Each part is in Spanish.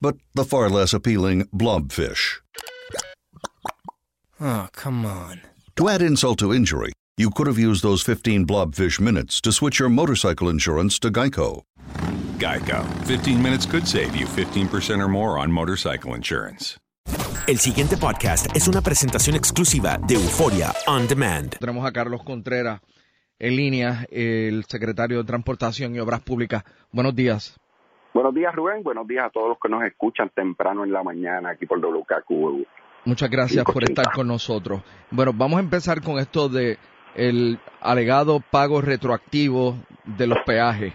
but the far less appealing blobfish. Oh, come on. To add insult to injury, you could have used those 15 blobfish minutes to switch your motorcycle insurance to Geico. Geico. 15 minutes could save you 15% or more on motorcycle insurance. El siguiente podcast es una presentación exclusiva de Euforia On Demand. Tenemos a Carlos Contreras en línea, el secretario de Transportación y Obras Públicas. Buenos días. Buenos días, Rubén. Buenos días a todos los que nos escuchan temprano en la mañana aquí por WKQ. Muchas gracias por estar con nosotros. Bueno, vamos a empezar con esto de el alegado pago retroactivo de los peajes.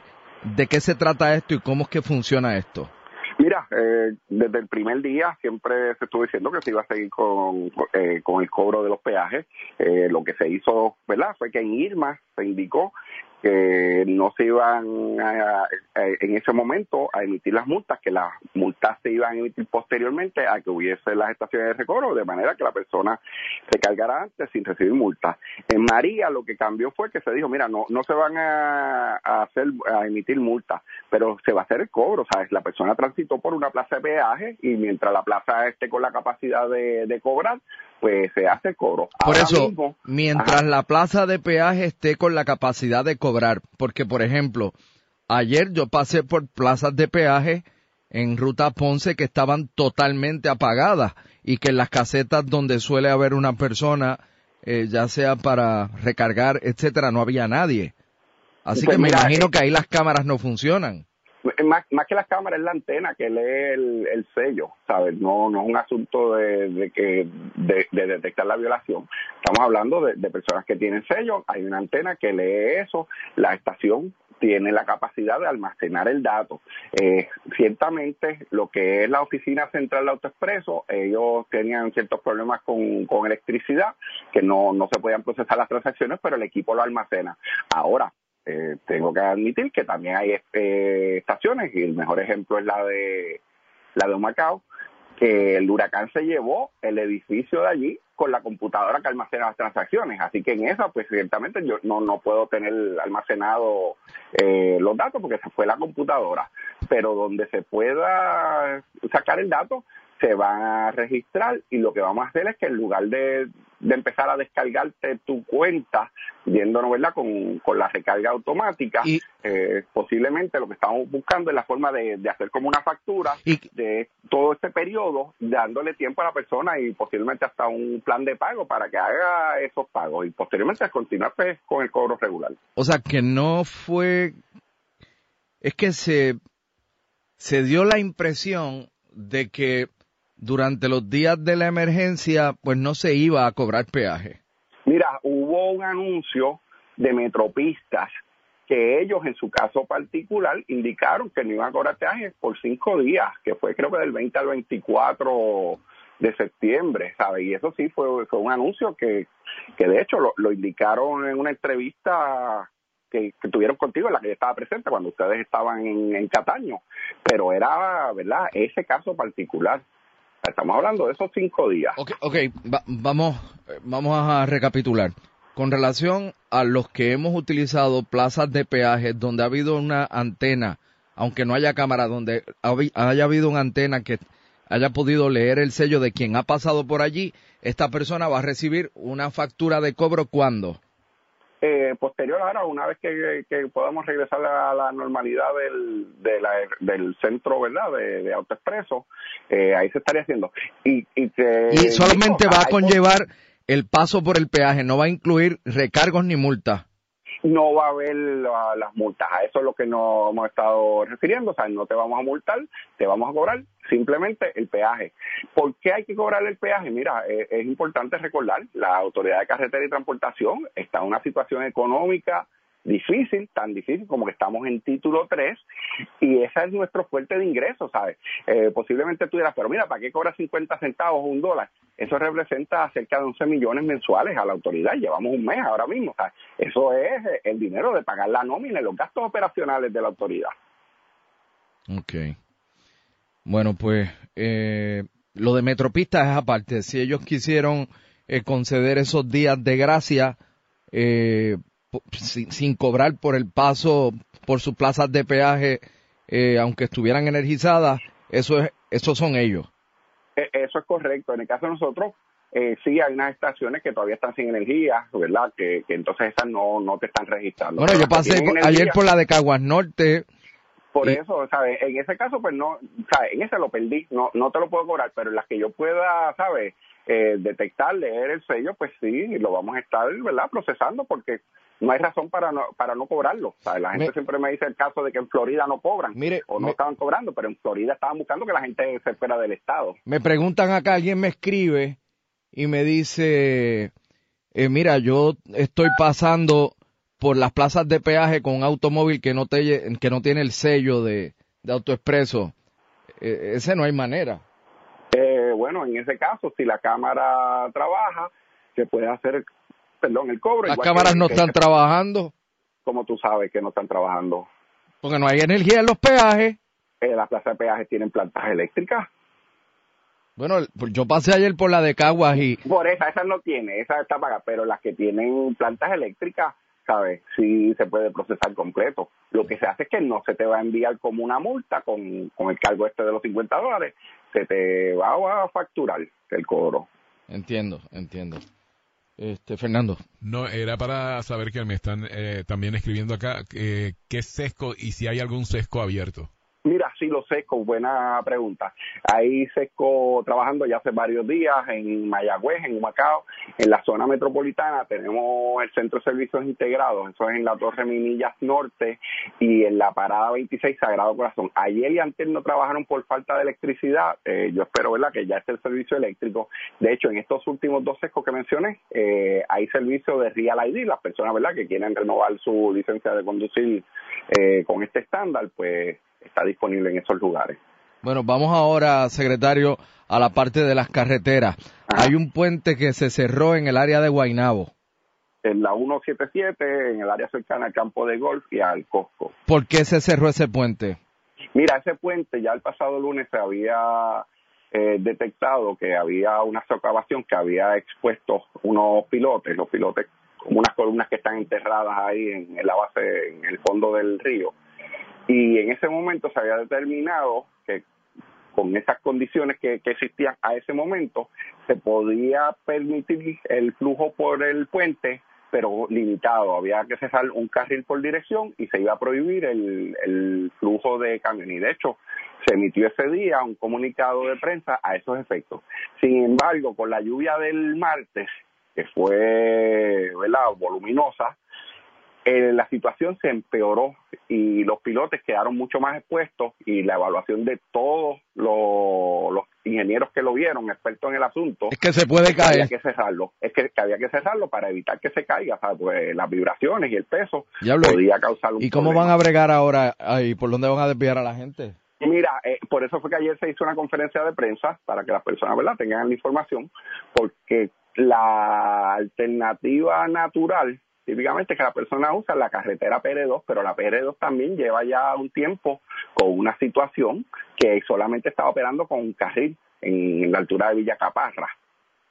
¿De qué se trata esto y cómo es que funciona esto? Mira, eh, desde el primer día siempre se estuvo diciendo que se iba a seguir con, eh, con el cobro de los peajes. Eh, lo que se hizo, ¿verdad? Fue que en Irma se indicó que no se iban a- en ese momento a emitir las multas, que las multas se iban a emitir posteriormente a que hubiese las estaciones de recobro, de manera que la persona se cargara antes sin recibir multas. En María lo que cambió fue que se dijo, mira, no no se van a, a hacer a emitir multas, pero se va a hacer el cobro, ¿sabes? La persona transitó por una plaza de peaje y mientras la plaza esté con la capacidad de, de cobrar, pues se hace cobro. Por Ahora eso, mismo- mientras Ajá. la plaza de peaje esté con la capacidad de cobrar, porque por ejemplo, ayer yo pasé por plazas de peaje en ruta Ponce que estaban totalmente apagadas y que en las casetas donde suele haber una persona, eh, ya sea para recargar, etcétera, no había nadie. Así Pues que me mira, imagino eh, que ahí las cámaras no funcionan. Más, más que las cámaras es la antena que lee el, el sello, ¿sabes? No, no es un asunto de, de que de, de detectar la violación. Estamos hablando de, de personas que tienen sello, hay una antena que lee eso, la estación tiene la capacidad de almacenar el dato. Eh, ciertamente, lo que es la oficina central de AutoExpreso, ellos tenían ciertos problemas con, con electricidad, que no, no se podían procesar las transacciones, pero el equipo lo almacena. Ahora, eh, tengo que admitir que también hay eh, estaciones, y el mejor ejemplo es la de la de Humacao, que el huracán se llevó el edificio de allí con la computadora que almacena las transacciones. Así que en esa, pues ciertamente yo no, no puedo tener almacenado eh, los datos porque se fue la computadora. Pero donde se pueda sacar el dato, se va a registrar y lo que vamos a hacer es que en lugar de, de empezar a descargarte tu cuenta, yéndonos ¿verdad? Con, con la recarga automática, eh, posiblemente lo que estamos buscando es la forma de, de hacer como una factura de todo este periodo, dándole tiempo a la persona y posiblemente hasta un plan de pago para que haga esos pagos y posteriormente continuar pues, con el cobro regular. O sea, que no fue... Es que se, se dio la impresión de que durante los días de la emergencia, pues no se iba a cobrar peaje. Mira, hubo un anuncio de Metropistas que ellos en su caso particular indicaron que no iban a cobrar peajes por cinco días, que fue creo que del 20 al 24 de septiembre, ¿sabes? Y eso sí fue, fue un anuncio que, que de hecho lo, indicaron en una entrevista que, que tuvieron contigo, en la que yo estaba presente cuando ustedes estaban en, en Cataño, pero era, ¿verdad?, ese caso particular. Estamos hablando de esos cinco días. Ok, okay. vamos, vamos a recapitular. Con relación a los que hemos utilizado plazas de peaje donde ha habido una antena, aunque no haya cámara, donde haya habido una antena que haya podido leer el sello de quien ha pasado por allí, esta persona va a recibir una factura de cobro cuándo? Eh, posterior ahora, una vez que, podamos regresar a la normalidad del, del centro, ¿verdad?, de, de autoexpreso, eh, ahí se estaría haciendo. Y, y, solamente va a conllevar el paso por el peaje, no va a incluir recargos ni multas no va a haber las multas. A eso es lo que nos hemos estado refiriendo. O sea, no te vamos a multar, te vamos a cobrar simplemente el peaje. ¿Por qué hay que cobrar el peaje? Mira, eh, es importante recordar, la Autoridad de Carretera y Transportación está en una situación económica difícil, tan difícil como que estamos en título 3 y ese es nuestro fuerte de ingresos, ¿sabes? Eh, posiblemente tú dirás, pero mira, ¿para qué cobra 50 centavos o un dólar? Eso representa cerca de 11 millones mensuales a la autoridad, llevamos un mes ahora mismo, ¿sabes? Eso es el dinero de pagar la nómina y los gastos operacionales de la autoridad. Ok. Bueno, pues eh, lo de Metropistas es aparte. Si ellos quisieron eh, conceder esos días de gracia, eh, sin, cobrar por el paso por sus plazas de peaje, eh, aunque estuvieran energizadas, eso es, esos son ellos. E, eso es correcto. En el caso de nosotros, eh, sí hay unas estaciones que todavía están sin energía, ¿verdad? Que, entonces esas no, no te están registrando. Bueno, yo pasé ayer por la de Caguas Norte. Por eso, ¿sabes? En ese caso, pues no, ¿sabes? En ese lo perdí, no, no te lo puedo cobrar, pero en las que yo pueda, ¿sabes? Eh, detectar, leer el sello, pues sí, lo vamos a estar, ¿verdad? Procesando porque no hay razón para no, para no cobrarlo. la gente siempre me dice el caso de que en Florida no cobran o no estaban cobrando, pero en Florida estaban buscando que la gente se fuera del estado. Me preguntan acá, alguien me escribe y me dice, eh, mira, yo estoy pasando por las plazas de peaje con un automóvil que no, te, que no tiene el sello de, de AutoExpreso. E, ese no hay manera. Eh, bueno, en ese caso, si la cámara trabaja, se puede hacer perdón, el cobro. Las cámaras no están trabajando. Como tú sabes que no están trabajando. Porque no hay energía en los peajes. Eh, las plazas de peajes tienen plantas eléctricas. Bueno, pues yo pasé ayer por la de Caguas y... Por esa, esa no tiene, esa está pagada, pero las que tienen plantas eléctricas, ¿sabes? Sí se puede procesar completo. Lo que se hace es que no se te va a enviar como una multa con, con el cargo este de los 50 dólares, se te va a facturar el cobro. Entiendo, entiendo. Este, Fernando. No, era para saber que me están eh, también escribiendo acá eh, qué es sesco y si hay algún sesco abierto. Mira, sí, los sescos, buena pregunta. Ahí sesco trabajando ya hace varios días en Mayagüez, en Humacao, en la zona metropolitana tenemos el Centro de Servicios Integrados, eso es en la Torre Minillas Norte y en la Parada 26 Sagrado Corazón. Ayer y antes no trabajaron por falta de electricidad, eh, yo espero ¿verdad? que ya esté el servicio eléctrico. De hecho, en estos últimos dos sescos que mencioné, eh, hay servicio de Real ID, las personas ¿verdad? que quieren renovar su licencia de conducir eh, con este estándar, pues está disponible en esos lugares. Bueno, vamos ahora, secretario, a la parte de las carreteras. Hay un puente que se cerró en el área de Guainabo. En la 177, en el área cercana al campo de golf y al Costco. ¿Por qué se cerró ese puente? Mira, ese puente ya el pasado lunes se había eh, detectado que había una socavación que había expuesto unos pilotes, los pilotes como unas columnas que están enterradas ahí en la base, en el fondo del río y en ese momento se había determinado que con esas condiciones que, existían a ese momento, se podía permitir el flujo por el puente, pero limitado. Había que cesar un carril por dirección y se iba a prohibir el, el flujo de camiones. Y de hecho, se emitió ese día un comunicado de prensa a esos efectos. Sin embargo, con la lluvia del martes, que fue ¿verdad? voluminosa, eh, la situación se empeoró y los pilotos quedaron mucho más expuestos y la evaluación de todos los, ingenieros que lo vieron, expertos en el asunto, es que se puede caer. Había que cerrarlo, es que, había que cerrarlo para evitar que se caiga, pues las vibraciones y el peso podía causar un ¿Y cómo van a bregar ahora ahí? ¿Por dónde van a desviar a la gente? Mira, eh, por eso fue que ayer se hizo una conferencia de prensa para que las personas ¿verdad? tengan la información, porque la alternativa natural típicamente que la persona usa la carretera PR2, pero la PR2 también lleva ya un tiempo con una situación que solamente estaba operando con un carril en la altura de Villa Caparra.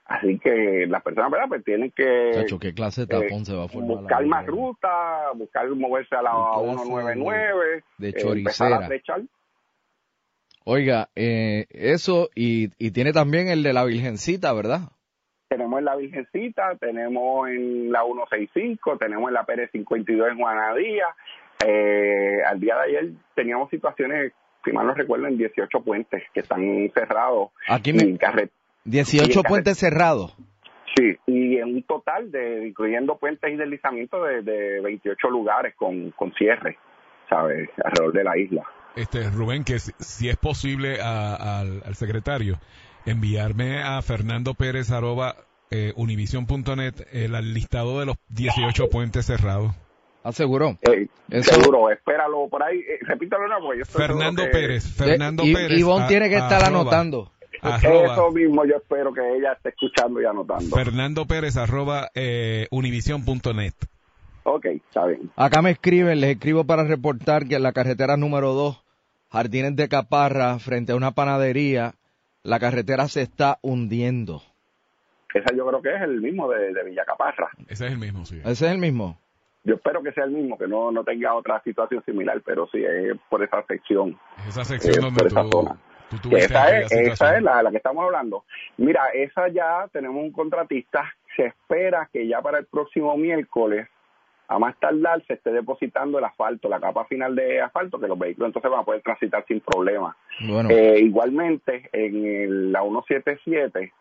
Así que las personas, ¿verdad? Pues tienen que Chacho, ¿qué clase de tapón se va a formar? buscar más bro? ruta, buscar moverse a la ¿Qué clase 199, de eh, choricera? a flechar. Oiga, eh, eso y, y tiene también el de la Virgencita, ¿verdad? Tenemos en la Virgencita, tenemos en la 165, tenemos en la Pérez 52 en Juanadía. Eh, al día de ayer teníamos situaciones, si mal no recuerdo, en 18 puentes que están cerrados. Aquí me- y carre- 18 y en puentes cerrados. Sí, y en un total de, incluyendo puentes y deslizamientos, de, de 28 lugares con, con cierre, ¿sabes? Alrededor de la isla. Este, Rubén, que si, si es posible a- al, al secretario enviarme a Fernando Pérez arroba eh, univision.net el listado de los 18 puentes cerrados. Aseguró. Eh, Eso- Seguro, espéralo por ahí. Eh, repítalo una estoy Fernando seguro que- Pérez, Fernando y, Pérez. Ivonne tiene que estar arroba- anotando. arroba Eso mismo yo espero que ella esté escuchando y anotando. Fernando Pérez arroba eh, univision.net. Ok, está bien. Acá me escriben, les escribo para reportar que en la carretera número 2, Jardines de Caparra, frente a una panadería, la carretera se está hundiendo. Esa yo creo que es el mismo de, de Villa Caparra. Ese es el mismo, sí. Ese es el mismo. Yo espero que sea el mismo, que no, no tenga otra situación similar, pero sí es por esa sección. Esa sección Eh, donde por esa tú, zona. tú esa es, esa es la, la que estamos hablando. Mira, esa ya tenemos un contratista. Se espera que ya para el próximo miércoles, a más tardar, se esté depositando el asfalto, la capa final de asfalto, que los vehículos entonces van a poder transitar sin problema. Bueno, Eh, igualmente, en el- la 177,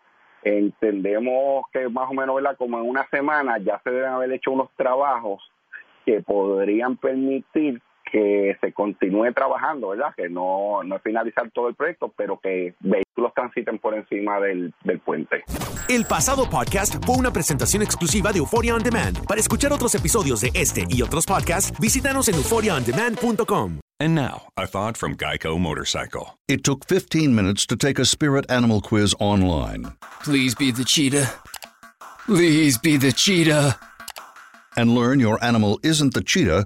entendemos que más o menos, ¿verdad? como en una semana ya se deben haber hecho unos trabajos que podrían permitir que se continúe trabajando, ¿verdad? Que no, no es finalizar todo el proyecto, pero que vehículos transiten por encima del, del puente. El pasado podcast fue una presentación exclusiva de Euphoria On Demand. Para escuchar otros episodios de este y otros podcasts, visítanos en euphoriaondemand.com. And now, a thought from Geico Motorcycle. It took 15 minutes to take a spirit animal quiz online Please be the cheetah. Please be the cheetah. and learn your animal isn't the cheetah,